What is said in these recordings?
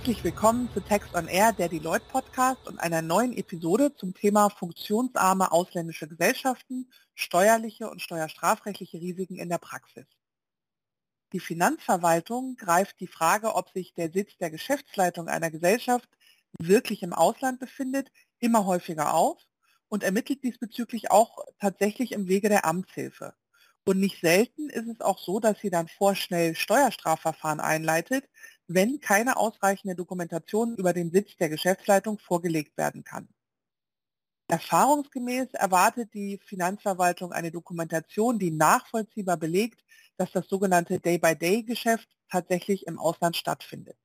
Herzlich willkommen zu Text on Air, der Deloitte Podcast und einer neuen Episode zum Thema funktionsarme ausländische Gesellschaften, steuerliche und steuerstrafrechtliche Risiken in der Praxis. Die Finanzverwaltung greift die Frage, ob sich der Sitz der Geschäftsleitung einer Gesellschaft wirklich im Ausland befindet, immer häufiger auf und ermittelt diesbezüglich auch tatsächlich im Wege der Amtshilfe. Und nicht selten ist es auch so, dass sie dann vorschnell Steuerstrafverfahren einleitet, wenn keine ausreichende Dokumentation über den Sitz der Geschäftsleitung vorgelegt werden kann. Erfahrungsgemäß erwartet die Finanzverwaltung eine Dokumentation, die nachvollziehbar belegt, dass das sogenannte Day-by-Day-Geschäft tatsächlich im Ausland stattfindet.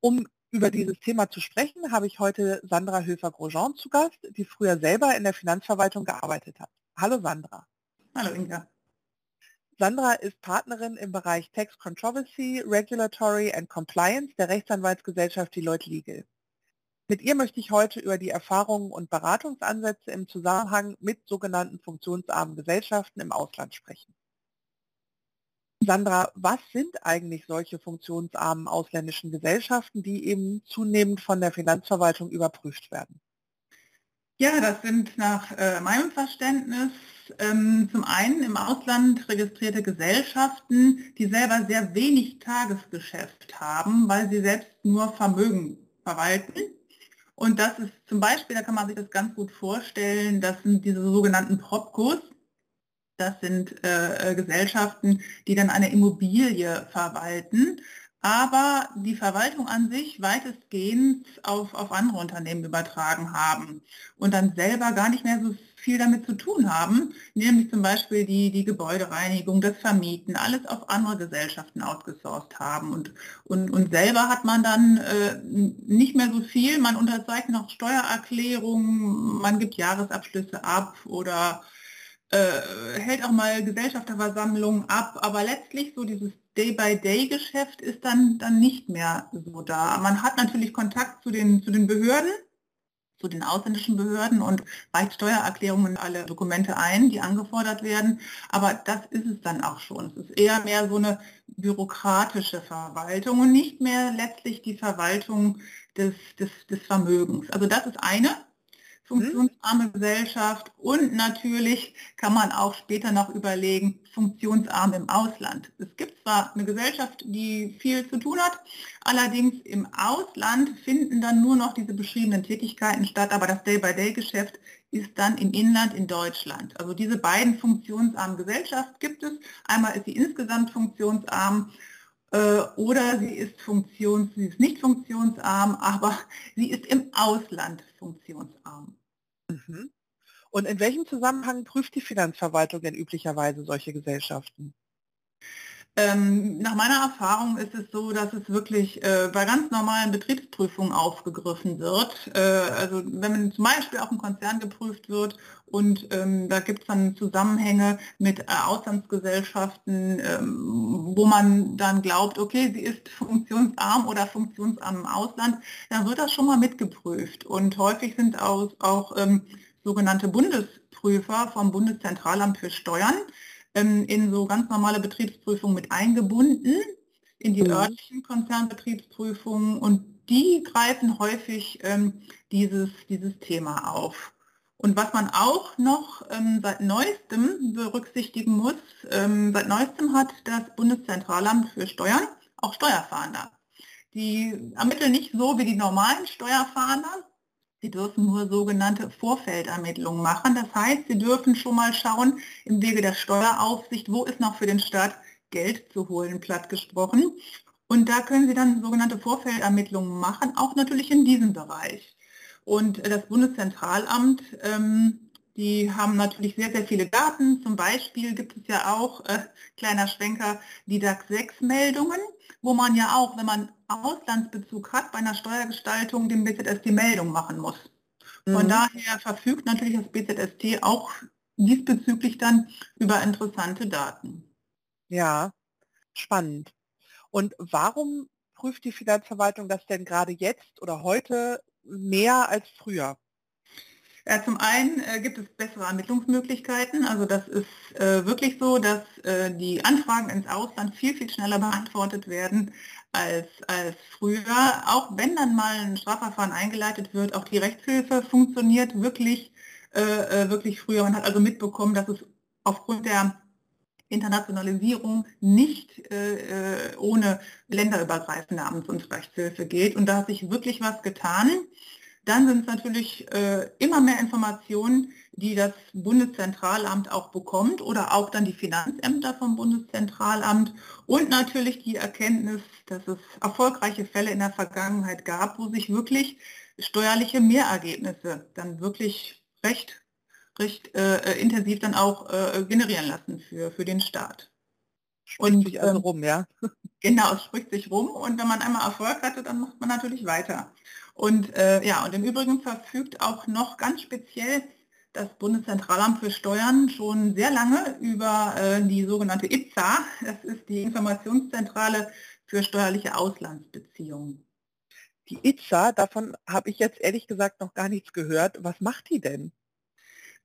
Um über dieses Thema zu sprechen, habe ich heute Sandra Höfer-Grosjean zu Gast, die früher selber in der Finanzverwaltung gearbeitet hat. Hallo Sandra. Hallo Inga. Sandra ist Partnerin im Bereich Tax Controversy, Regulatory and Compliance der Rechtsanwaltsgesellschaft Deloitte Legal. Mit ihr möchte ich heute über die Erfahrungen und Beratungsansätze im Zusammenhang mit sogenannten funktionsarmen Gesellschaften im Ausland sprechen. Sandra, was sind eigentlich solche funktionsarmen ausländischen Gesellschaften, die eben zunehmend von der Finanzverwaltung überprüft werden? Ja, das sind nach äh, meinem Verständnis ähm, zum einen im Ausland registrierte Gesellschaften, die selber sehr wenig Tagesgeschäft haben, weil sie selbst nur Vermögen verwalten. Und das ist zum Beispiel, da kann man sich das ganz gut vorstellen, das sind diese sogenannten Propcos. Das sind äh, äh Gesellschaften, die dann eine Immobilie verwalten aber die Verwaltung an sich weitestgehend auf, auf andere Unternehmen übertragen haben und dann selber gar nicht mehr so viel damit zu tun haben, nämlich zum Beispiel die, die Gebäudereinigung, das Vermieten, alles auf andere Gesellschaften outgesourced haben. Und, und, und selber hat man dann äh, nicht mehr so viel, man unterzeichnet noch Steuererklärungen, man gibt Jahresabschlüsse ab oder äh, hält auch mal Gesellschafterversammlungen ab, aber letztlich so dieses Day-by-Day-Geschäft ist dann, dann nicht mehr so da. Man hat natürlich Kontakt zu den, zu den Behörden, zu den ausländischen Behörden und reicht Steuererklärungen und alle Dokumente ein, die angefordert werden. Aber das ist es dann auch schon. Es ist eher mehr so eine bürokratische Verwaltung und nicht mehr letztlich die Verwaltung des, des, des Vermögens. Also das ist eine funktionsarme Gesellschaft und natürlich kann man auch später noch überlegen, funktionsarm im Ausland. Es gibt zwar eine Gesellschaft, die viel zu tun hat, allerdings im Ausland finden dann nur noch diese beschriebenen Tätigkeiten statt, aber das Day-by-Day-Geschäft ist dann im Inland in Deutschland. Also diese beiden funktionsarmen Gesellschaften gibt es. Einmal ist sie insgesamt funktionsarm äh, oder sie ist, funktions, sie ist nicht funktionsarm, aber sie ist im Ausland funktionsarm. Mhm. Und in welchem Zusammenhang prüft die Finanzverwaltung denn üblicherweise solche Gesellschaften? Ähm, nach meiner Erfahrung ist es so, dass es wirklich äh, bei ganz normalen Betriebsprüfungen aufgegriffen wird. Äh, also wenn man zum Beispiel auch ein Konzern geprüft wird und ähm, da gibt es dann Zusammenhänge mit äh, Auslandsgesellschaften, ähm, wo man dann glaubt, okay, sie ist funktionsarm oder funktionsarm im Ausland, dann wird das schon mal mitgeprüft. Und häufig sind auch, auch ähm, sogenannte Bundesprüfer vom Bundeszentralamt für Steuern ähm, in so ganz normale Betriebsprüfungen mit eingebunden, in die mhm. örtlichen Konzernbetriebsprüfungen und die greifen häufig ähm, dieses, dieses Thema auf. Und was man auch noch ähm, seit neuestem berücksichtigen muss, ähm, seit neuestem hat das Bundeszentralamt für Steuern auch Steuerfahnder. Die ermitteln nicht so wie die normalen Steuerfahnder, Sie dürfen nur sogenannte Vorfeldermittlungen machen. Das heißt, Sie dürfen schon mal schauen im Wege der Steueraufsicht, wo ist noch für den Staat Geld zu holen, platt gesprochen. Und da können Sie dann sogenannte Vorfeldermittlungen machen, auch natürlich in diesem Bereich. Und das Bundeszentralamt, ähm, die haben natürlich sehr, sehr viele Daten. Zum Beispiel gibt es ja auch, äh, kleiner Schwenker, die DAX 6 Meldungen wo man ja auch, wenn man Auslandsbezug hat, bei einer Steuergestaltung dem BZS die Meldung machen muss. Von mhm. daher verfügt natürlich das BZST auch diesbezüglich dann über interessante Daten. Ja, spannend. Und warum prüft die Finanzverwaltung das denn gerade jetzt oder heute mehr als früher? Ja, zum einen äh, gibt es bessere Ermittlungsmöglichkeiten. Also das ist äh, wirklich so, dass äh, die Anfragen ins Ausland viel, viel schneller beantwortet werden als, als früher. Auch wenn dann mal ein Strafverfahren eingeleitet wird, auch die Rechtshilfe funktioniert wirklich, äh, äh, wirklich früher. Man hat also mitbekommen, dass es aufgrund der Internationalisierung nicht äh, ohne länderübergreifende Amts- und Rechtshilfe geht. Und da hat sich wirklich was getan. Dann sind es natürlich äh, immer mehr Informationen, die das Bundeszentralamt auch bekommt oder auch dann die Finanzämter vom Bundeszentralamt und natürlich die Erkenntnis, dass es erfolgreiche Fälle in der Vergangenheit gab, wo sich wirklich steuerliche Mehrergebnisse dann wirklich recht, recht äh, intensiv dann auch äh, generieren lassen für, für den Staat. Spricht und, sich also ähm, rum, ja? Genau, es spricht sich rum und wenn man einmal Erfolg hatte, dann macht man natürlich weiter. Und äh, ja, und im Übrigen verfügt auch noch ganz speziell das Bundeszentralamt für Steuern schon sehr lange über äh, die sogenannte ITSA. Das ist die Informationszentrale für steuerliche Auslandsbeziehungen. Die ITSA, davon habe ich jetzt ehrlich gesagt noch gar nichts gehört. Was macht die denn?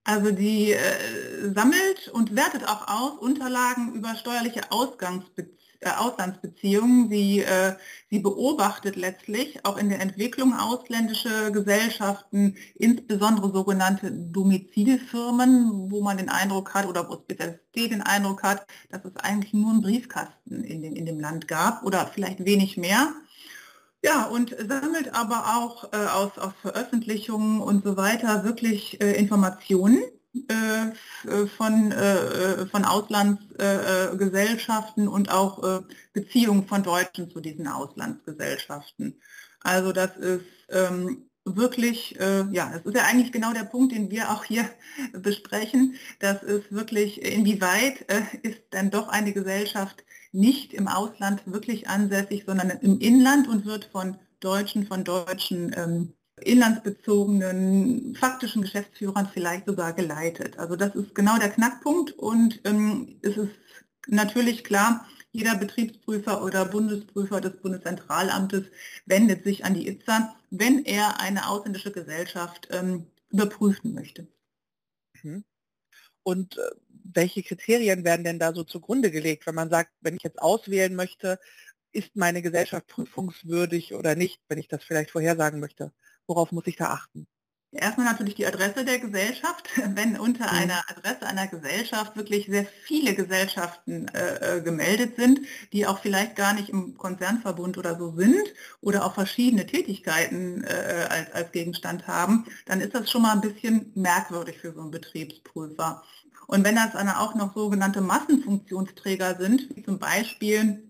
Also die äh, sammelt und wertet auch aus Unterlagen über steuerliche Ausgangsbeziehungen äh, Auslandsbeziehungen. Sie, äh, sie beobachtet letztlich auch in der Entwicklung ausländische Gesellschaften, insbesondere sogenannte Domizilfirmen, wo man den Eindruck hat oder wo Spezialität den Eindruck hat, dass es eigentlich nur einen Briefkasten in, den, in dem Land gab oder vielleicht wenig mehr. Ja, und sammelt aber auch äh, aus, aus Veröffentlichungen und so weiter wirklich äh, Informationen äh, äh, von, äh, von Auslandsgesellschaften und auch Beziehungen von Deutschen zu diesen Auslandsgesellschaften. Also das ist ähm, wirklich, ja, das ist ja eigentlich genau der Punkt, den wir auch hier besprechen. Das ist wirklich, inwieweit ist denn doch eine Gesellschaft nicht im Ausland wirklich ansässig, sondern im Inland und wird von Deutschen, von Deutschen ähm, inlandsbezogenen faktischen Geschäftsführern vielleicht sogar geleitet. Also das ist genau der Knackpunkt und ähm, es ist natürlich klar, jeder Betriebsprüfer oder Bundesprüfer des Bundeszentralamtes wendet sich an die ITSA, wenn er eine ausländische Gesellschaft ähm, überprüfen möchte. Mhm. Und äh, welche Kriterien werden denn da so zugrunde gelegt, wenn man sagt, wenn ich jetzt auswählen möchte, ist meine Gesellschaft prüfungswürdig oder nicht, wenn ich das vielleicht vorhersagen möchte? Worauf muss ich da achten? Erstmal natürlich die Adresse der Gesellschaft. Wenn unter mhm. einer Adresse einer Gesellschaft wirklich sehr viele Gesellschaften äh, äh, gemeldet sind, die auch vielleicht gar nicht im Konzernverbund oder so sind oder auch verschiedene Tätigkeiten äh, als, als Gegenstand haben, dann ist das schon mal ein bisschen merkwürdig für so einen Betriebsprüfer. Und wenn das dann auch noch sogenannte Massenfunktionsträger sind, wie zum Beispiel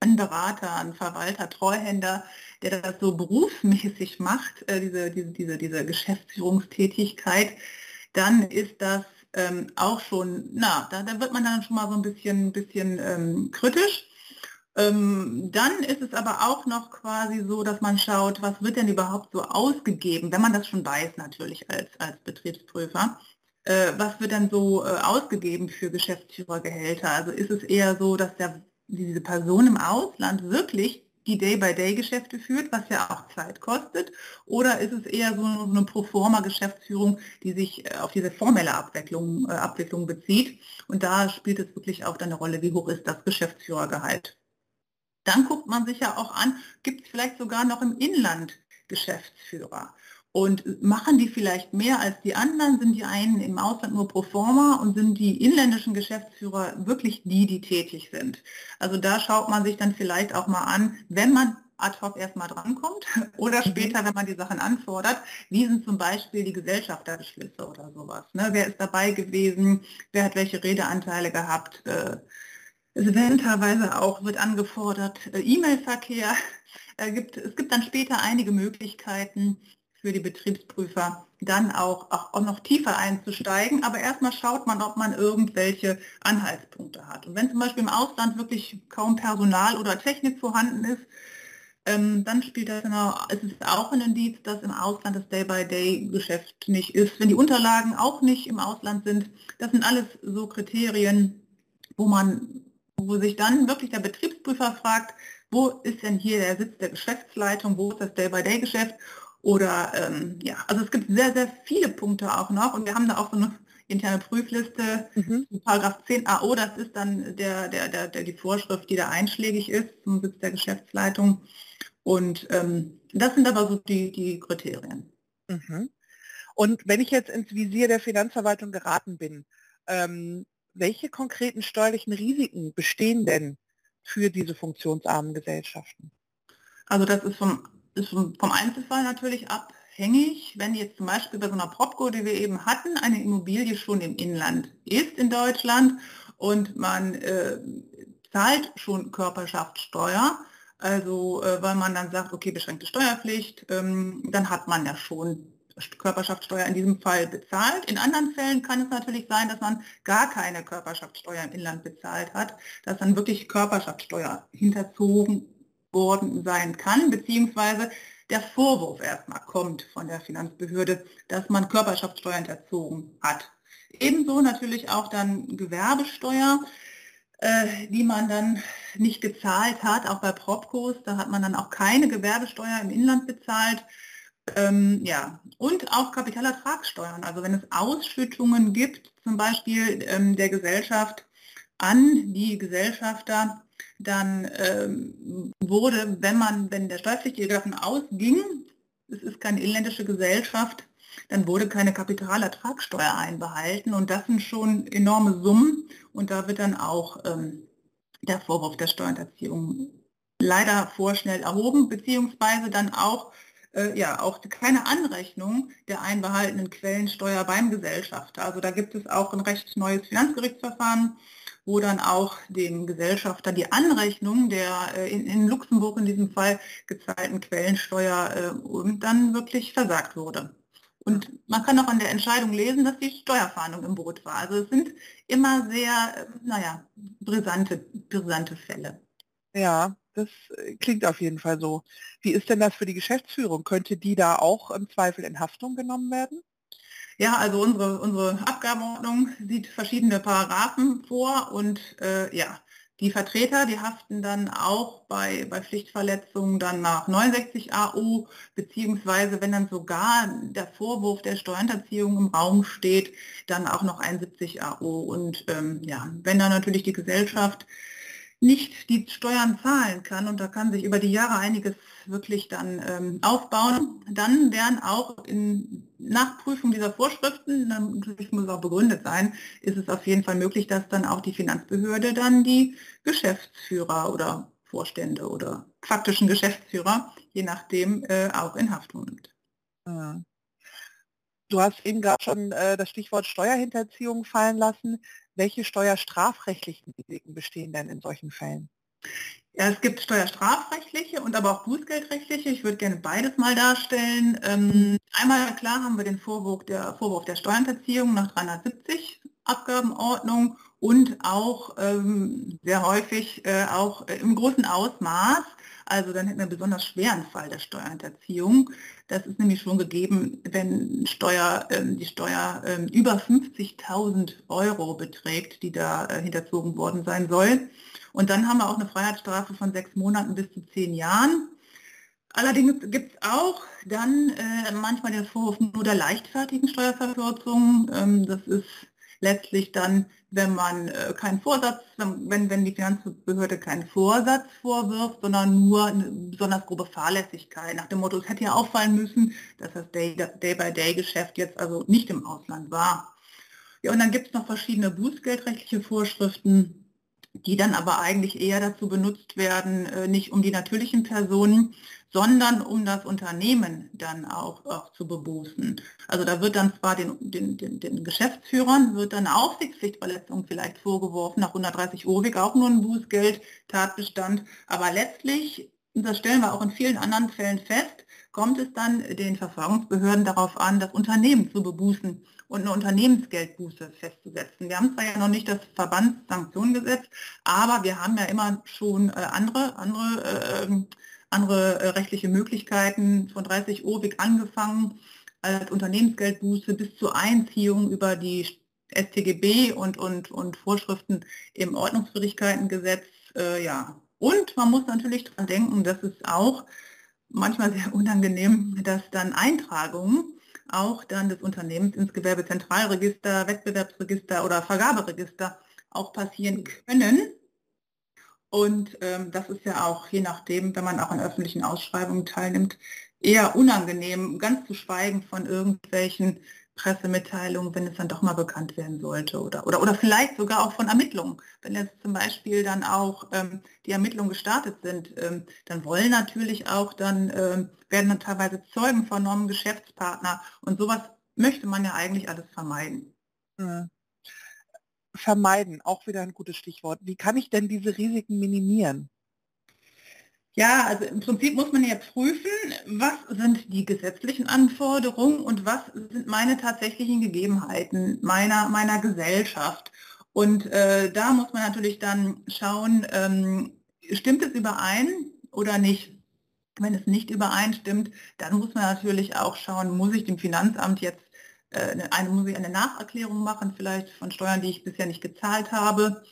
ein Berater, ein Verwalter, Treuhänder, der das so berufsmäßig macht, äh, diese, diese, diese, diese Geschäftsführungstätigkeit, dann ist das ähm, auch schon, na, da, da, wird man dann schon mal so ein bisschen, bisschen ähm, kritisch. Ähm, dann ist es aber auch noch quasi so, dass man schaut, was wird denn überhaupt so ausgegeben, wenn man das schon weiß natürlich als, als Betriebsprüfer. Äh, was wird dann so äh, ausgegeben für Geschäftsführergehälter? Also ist es eher so, dass der, diese Person im Ausland wirklich die Day-by-Day-Geschäfte führt, was ja auch Zeit kostet, oder ist es eher so eine Proforma-Geschäftsführung, die sich äh, auf diese formelle Abwicklung, äh, Abwicklung bezieht? Und da spielt es wirklich auch eine Rolle, wie hoch ist das Geschäftsführergehalt. Dann guckt man sich ja auch an, gibt es vielleicht sogar noch im Inland Geschäftsführer? Und machen die vielleicht mehr als die anderen? Sind die einen im Ausland nur pro forma und sind die inländischen Geschäftsführer wirklich die, die tätig sind? Also da schaut man sich dann vielleicht auch mal an, wenn man ad hoc erstmal drankommt oder mhm. später, wenn man die Sachen anfordert, wie sind zum Beispiel die Gesellschafterbeschlüsse oder sowas. Ne? Wer ist dabei gewesen? Wer hat welche Redeanteile gehabt? Äh, es werden teilweise auch, wird angefordert, äh, E-Mail-Verkehr. Äh, es gibt dann später einige Möglichkeiten, für die Betriebsprüfer dann auch, auch, noch tiefer einzusteigen. Aber erstmal schaut man, ob man irgendwelche Anhaltspunkte hat. Und wenn zum Beispiel im Ausland wirklich kaum Personal oder Technik vorhanden ist, ähm, dann spielt das genau, es ist auch ein Indiz, dass im Ausland das Day-by-Day-Geschäft nicht ist. Wenn die Unterlagen auch nicht im Ausland sind, das sind alles so Kriterien, wo man, wo sich dann wirklich der Betriebsprüfer fragt, wo ist denn hier der Sitz der Geschäftsleitung, wo ist das Day-by-Day-Geschäft Oder ähm, ja, also es gibt sehr, sehr viele Punkte auch noch und wir haben da auch so eine interne Prüfliste, mhm. Paragraph 10 AO, das ist dann der, der, der, der, die Vorschrift, die da einschlägig ist zum Sitz der Geschäftsleitung. Und ähm, das sind aber so die, die Kriterien. Mhm. Und wenn ich jetzt ins Visier der Finanzverwaltung geraten bin, ähm, welche konkreten steuerlichen Risiken bestehen denn für diese funktionsarmen Gesellschaften? Also das ist vom, ist vom Einzelfall natürlich abhängig. Wenn jetzt zum Beispiel bei so einer Propco, die wir eben hatten, eine Immobilie schon im Inland ist in Deutschland und man äh, zahlt schon Körperschaftssteuer, also äh, weil man dann sagt, okay, beschränkte Steuerpflicht, ähm, dann hat man ja schon Körperschaftssteuer in diesem Fall bezahlt. In anderen Fällen kann es natürlich sein, dass man gar keine Körperschaftssteuer im Inland bezahlt hat, dass dann wirklich Körperschaftssteuer hinterzogen worden sein kann, beziehungsweise der Vorwurf erstmal kommt von der Finanzbehörde, dass man Körperschaftssteuer hinterzogen hat. Ebenso natürlich auch dann Gewerbesteuer, äh, die man dann nicht gezahlt hat, auch bei Propcos, da hat man dann auch keine Gewerbesteuer im Inland bezahlt. Ähm, ja, und auch Kapitalertragssteuern. Also wenn es Ausschüttungen gibt, zum Beispiel ähm, der Gesellschaft an die Gesellschafter, dann ähm, wurde, wenn man, wenn der Steuerpflichtige davon ausging, es ist keine inländische Gesellschaft, dann wurde keine Kapitalertragssteuer einbehalten und das sind schon enorme Summen und da wird dann auch ähm, der Vorwurf der Steuerhinterziehung leider vorschnell erhoben, beziehungsweise dann auch äh, ja auch keine Anrechnung der einbehaltenen Quellensteuer beim Gesellschafter. Also da gibt es auch ein recht neues Finanzgerichtsverfahren, wo dann auch dem Gesellschafter die Anrechnung der äh, in, in, Luxemburg in diesem Fall gezahlten Quellensteuer äh, dann wirklich versagt wurde. Und man kann auch an der Entscheidung lesen, dass die Steuerfahndung im Boot war. Also es sind immer sehr, äh, naja, brisante, brisante Fälle. Ja, das klingt auf jeden Fall so. Wie ist denn das für die Geschäftsführung? Könnte die da auch im Zweifel in Haftung genommen werden? Ja, also unsere, unsere Abgabenordnung sieht verschiedene Paragraphen vor und äh, ja, die Vertreter, die haften dann auch bei, bei Pflichtverletzungen dann nach 69 AU, beziehungsweise wenn dann sogar der Vorwurf der Steuerhinterziehung im Raum steht, dann auch noch 71 AU. Und ähm, ja, wenn dann natürlich die Gesellschaft nicht die Steuern zahlen kann und da kann sich über die Jahre einiges wirklich dann ähm, aufbauen, dann werden auch in Nachprüfung dieser Vorschriften, natürlich muss auch begründet sein, ist es auf jeden Fall möglich, dass dann auch die Finanzbehörde dann die Geschäftsführer oder Vorstände oder faktischen Geschäftsführer, je nachdem, äh, auch in Haftung nimmt. Du hast eben gerade schon äh, das Stichwort Steuerhinterziehung fallen lassen. Welche steuerstrafrechtlichen Risiken bestehen denn in solchen Fällen? Ja, es gibt steuerstrafrechtliche und aber auch bußgeldrechtliche. Ich würde gerne beides mal darstellen. Ähm, einmal klar haben wir den Vorwurf der, Vorwurf der Steuerhinterziehung nach 370 Abgabenordnung und auch ähm, sehr häufig äh, auch äh, im großen Ausmaß. Also dann hätten wir einen besonders schweren Fall der Steuerhinterziehung. Das ist nämlich schon gegeben, wenn Steuer, ähm, die Steuer ähm, über 50.000 Euro beträgt, die da äh, hinterzogen worden sein soll. Und dann haben wir auch eine Freiheitsstrafe von sechs Monaten bis zu zehn Jahren. Allerdings gibt es auch dann äh, manchmal den Vorwurf nur der leichtfertigen Steuerverkürzung. Ähm, das ist letztlich dann, wenn man äh, keinen Vorsatz, wenn, wenn die Finanzbehörde keinen Vorsatz vorwirft, sondern nur eine besonders grobe Fahrlässigkeit. Nach dem Motto, es hätte ja auffallen müssen, dass das Day-by-Day-Geschäft jetzt also nicht im Ausland war. Ja, und dann gibt es noch verschiedene bußgeldrechtliche Vorschriften, die dann aber eigentlich eher dazu benutzt werden, äh, nicht um die natürlichen Personen, sondern um das Unternehmen dann auch, auch zu bebußen. Also da wird dann zwar den, den, den, den Geschäftsführern wird dann Aufsichtspflichtverletzung vielleicht vorgeworfen, nach 130 OWIG auch nur ein Bußgeld, Tatbestand, aber letztlich, das stellen wir auch in vielen anderen Fällen fest, kommt es dann den Verfahrensbehörden darauf an, das Unternehmen zu bebußen und eine Unternehmensgeldbuße festzusetzen. Wir haben zwar ja noch nicht das Verbandssanktionengesetz, aber wir haben ja immer schon äh, andere, andere, äh, andere äh, rechtliche Möglichkeiten von 30 OWIG angefangen als Unternehmensgeldbuße bis zur Einziehung über die StGB und, und, und Vorschriften im Ordnungswidrigkeitengesetz. Äh, ja. Und man muss natürlich daran denken, dass es auch manchmal sehr unangenehm, dass dann Eintragungen auch dann des Unternehmens ins Gewerbezentralregister, Wettbewerbsregister oder Vergaberegister auch passieren können. Und ähm, das ist ja auch, je nachdem, wenn man auch an öffentlichen Ausschreibungen teilnimmt, eher unangenehm, ganz zu schweigen von irgendwelchen Pressemitteilungen, wenn es dann doch mal bekannt werden sollte oder, oder, oder vielleicht sogar auch von Ermittlungen. Wenn jetzt zum Beispiel dann auch ähm, die Ermittlungen gestartet sind, ähm, dann wollen natürlich auch dann, ähm, werden dann teilweise Zeugen vernommen, Geschäftspartner und sowas möchte man ja eigentlich alles vermeiden. Mhm. Vermeiden, auch wieder ein gutes Stichwort. Wie kann ich denn diese Risiken minimieren? Ja, also im Prinzip muss man ja prüfen, was sind die gesetzlichen Anforderungen und was sind meine tatsächlichen Gegebenheiten meiner, meiner Gesellschaft. Und äh, da muss man natürlich dann schauen, ähm, stimmt es überein oder nicht. Wenn es nicht übereinstimmt, dann muss man natürlich auch schauen, muss ich dem Finanzamt jetzt äh, eine, muss ich eine Nacherklärung machen, vielleicht von Steuern, die ich bisher nicht gezahlt habe.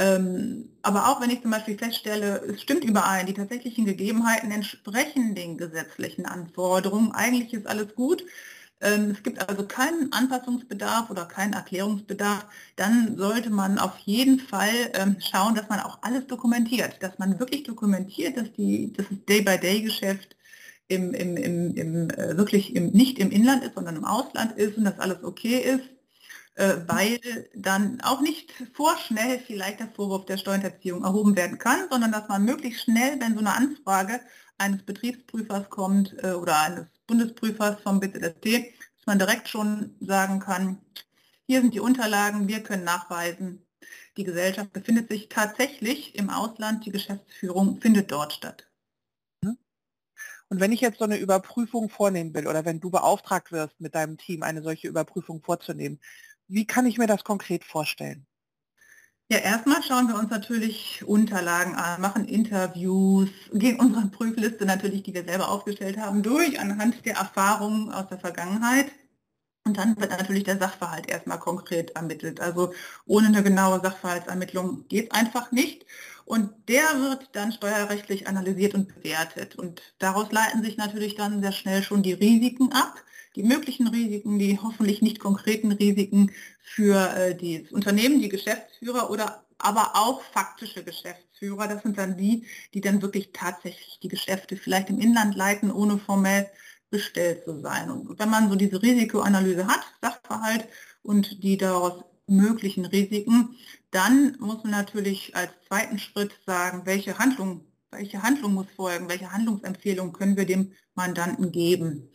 Ähm, aber auch wenn ich zum Beispiel feststelle, es stimmt überein, die tatsächlichen Gegebenheiten entsprechen den gesetzlichen Anforderungen, eigentlich ist alles gut, ähm, es gibt also keinen Anpassungsbedarf oder keinen Erklärungsbedarf, dann sollte man auf jeden Fall ähm, schauen, dass man auch alles dokumentiert, dass man wirklich dokumentiert, dass, die, dass das Day-by-Day-Geschäft im, im, im, im, äh, wirklich im, nicht im Inland ist, sondern im Ausland ist und dass alles okay ist weil dann auch nicht vorschnell vielleicht der Vorwurf der Steuerhinterziehung erhoben werden kann, sondern dass man möglichst schnell, wenn so eine Anfrage eines Betriebsprüfers kommt äh, oder eines Bundesprüfers vom BZST, dass man direkt schon sagen kann, hier sind die Unterlagen, wir können nachweisen, die Gesellschaft befindet sich tatsächlich im Ausland, die Geschäftsführung findet dort statt. Mhm. Und wenn ich jetzt so eine Überprüfung vornehmen will oder wenn du beauftragt wirst, mit deinem Team eine solche Überprüfung vorzunehmen, wie kann ich mir das konkret vorstellen? Ja, erstmal schauen wir uns natürlich Unterlagen an, machen Interviews, gehen unsere Prüfliste natürlich, die wir selber aufgestellt haben, durch anhand der Erfahrungen aus der Vergangenheit. Und dann wird natürlich der Sachverhalt erstmal konkret ermittelt. Also ohne eine genaue Sachverhaltsermittlung geht es einfach nicht. Und der wird dann steuerrechtlich analysiert und bewertet. Und daraus leiten sich natürlich dann sehr schnell schon die Risiken ab die möglichen Risiken, die hoffentlich nicht konkreten Risiken für äh, das Unternehmen, die Geschäftsführer oder aber auch faktische Geschäftsführer. Das sind dann die, die dann wirklich tatsächlich die Geschäfte vielleicht im Inland leiten, ohne formell bestellt zu sein. Und wenn man so diese Risikoanalyse hat, Sachverhalt und die daraus möglichen Risiken, dann muss man natürlich als zweiten Schritt sagen, welche Handlung, welche Handlung muss folgen, welche Handlungsempfehlung können wir dem Mandanten geben.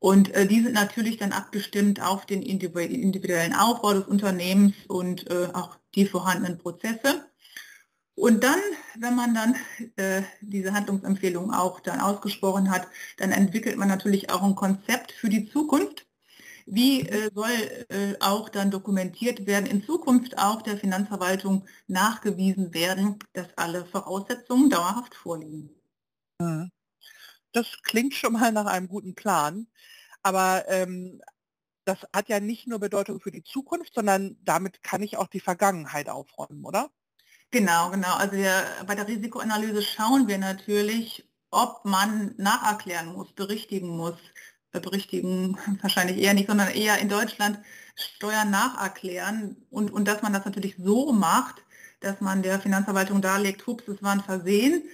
Und äh, die sind natürlich dann abgestimmt auf den individuellen Aufbau des Unternehmens und äh, auch die vorhandenen Prozesse. Und dann, wenn man dann äh, diese Handlungsempfehlung auch dann ausgesprochen hat, dann entwickelt man natürlich auch ein Konzept für die Zukunft. Wie äh, soll äh, auch dann dokumentiert werden, in Zukunft auch der Finanzverwaltung nachgewiesen werden, dass alle Voraussetzungen dauerhaft vorliegen. Mhm. Das klingt schon mal nach einem guten Plan. Aber ähm, das hat ja nicht nur Bedeutung für die Zukunft, sondern damit kann ich auch die Vergangenheit aufräumen, oder? Genau, genau. Also wir, bei der Risikoanalyse schauen wir natürlich, ob man nacherklären muss, berichtigen muss. Berichtigen wahrscheinlich eher nicht, sondern eher in Deutschland Steuern nacherklären und, und dass man das natürlich so macht, dass man der Finanzverwaltung darlegt, hups, es war ein Versehen.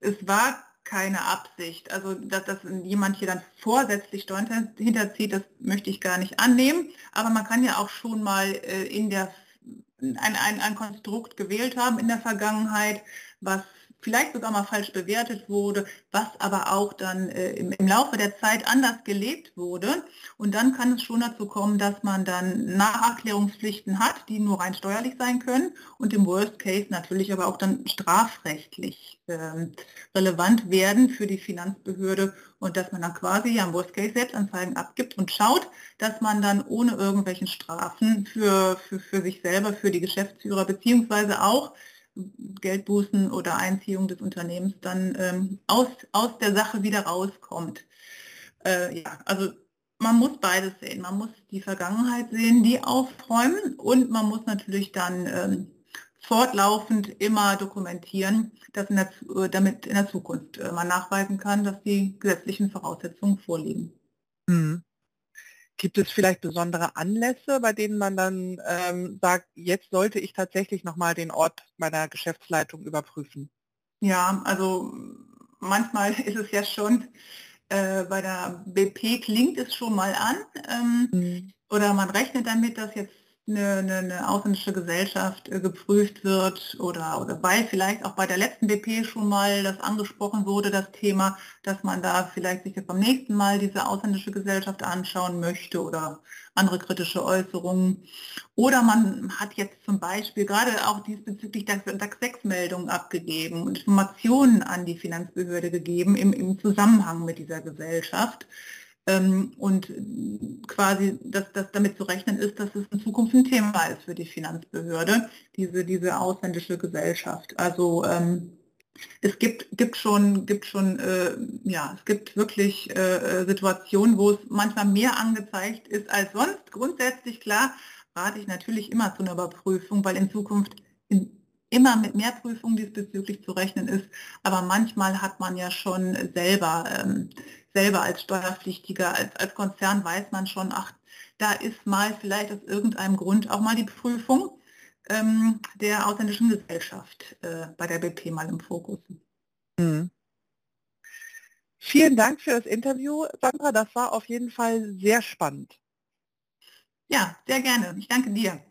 Es war keine Absicht. Also dass, dass jemand hier dann vorsätzlich Steuern hinterzieht, das möchte ich gar nicht annehmen. Aber man kann ja auch schon mal äh, in der ein, ein, ein Konstrukt gewählt haben in der Vergangenheit, was vielleicht sogar mal falsch bewertet wurde, was aber auch dann äh, im, im, Laufe der Zeit anders gelebt wurde. Und dann kann es schon dazu kommen, dass man dann Nacherklärungspflichten hat, die nur rein steuerlich sein können und im Worst Case natürlich aber auch dann strafrechtlich äh, relevant werden für die Finanzbehörde und dass man dann quasi am Worst Case Selbstanzeigen abgibt und schaut, dass man dann ohne irgendwelchen Strafen für, für, für sich selber, für die Geschäftsführer beziehungsweise auch Geldbußen oder Einziehung des Unternehmens dann ähm, aus, aus der Sache wieder rauskommt. Äh, ja, also man muss beides sehen. Man muss die Vergangenheit sehen, die aufräumen und man muss natürlich dann ähm, fortlaufend immer dokumentieren, dass in der, äh, damit in der Zukunft äh, man nachweisen kann, dass die gesetzlichen Voraussetzungen vorliegen. Mhm. Gibt es vielleicht besondere Anlässe, bei denen man dann ähm, sagt, jetzt sollte ich tatsächlich nochmal den Ort meiner Geschäftsleitung überprüfen? Ja, also manchmal ist es ja schon, äh, bei der BP klingt es schon mal an ähm, mhm. oder man rechnet damit, dass jetzt eine, eine, eine ausländische Gesellschaft äh, geprüft wird oder, oder weil vielleicht auch bei der letzten BP schon mal das angesprochen wurde, das Thema, dass man da vielleicht sich beim nächsten Mal diese ausländische Gesellschaft anschauen möchte oder andere kritische Äußerungen. Oder man hat jetzt zum Beispiel gerade auch diesbezüglich DAX 6 Meldungen abgegeben und Informationen an die Finanzbehörde gegeben im, im Zusammenhang mit dieser Gesellschaft. Ähm, und quasi, dass, dass damit zu rechnen ist, dass es in Zukunft ein Thema ist für die Finanzbehörde, diese, diese ausländische Gesellschaft. Also ähm, es gibt, gibt schon, gibt schon äh, ja, es gibt wirklich äh, Situationen, wo es manchmal mehr angezeigt ist als sonst. Grundsätzlich klar rate ich natürlich immer zu einer Überprüfung, weil in Zukunft in, immer mit mehr Prüfungen diesbezüglich zu rechnen ist. Aber manchmal hat man ja schon selber ähm, selber als Steuerpflichtiger, als, als Konzern weiß man schon, ach, da ist mal vielleicht aus irgendeinem Grund auch mal die Prüfung ähm, der ausländischen Gesellschaft äh, bei der BP mal im Fokus. Mhm. Vielen Dank für das Interview, Sandra. Das war auf jeden Fall sehr spannend. Ja, sehr gerne. Ich danke dir.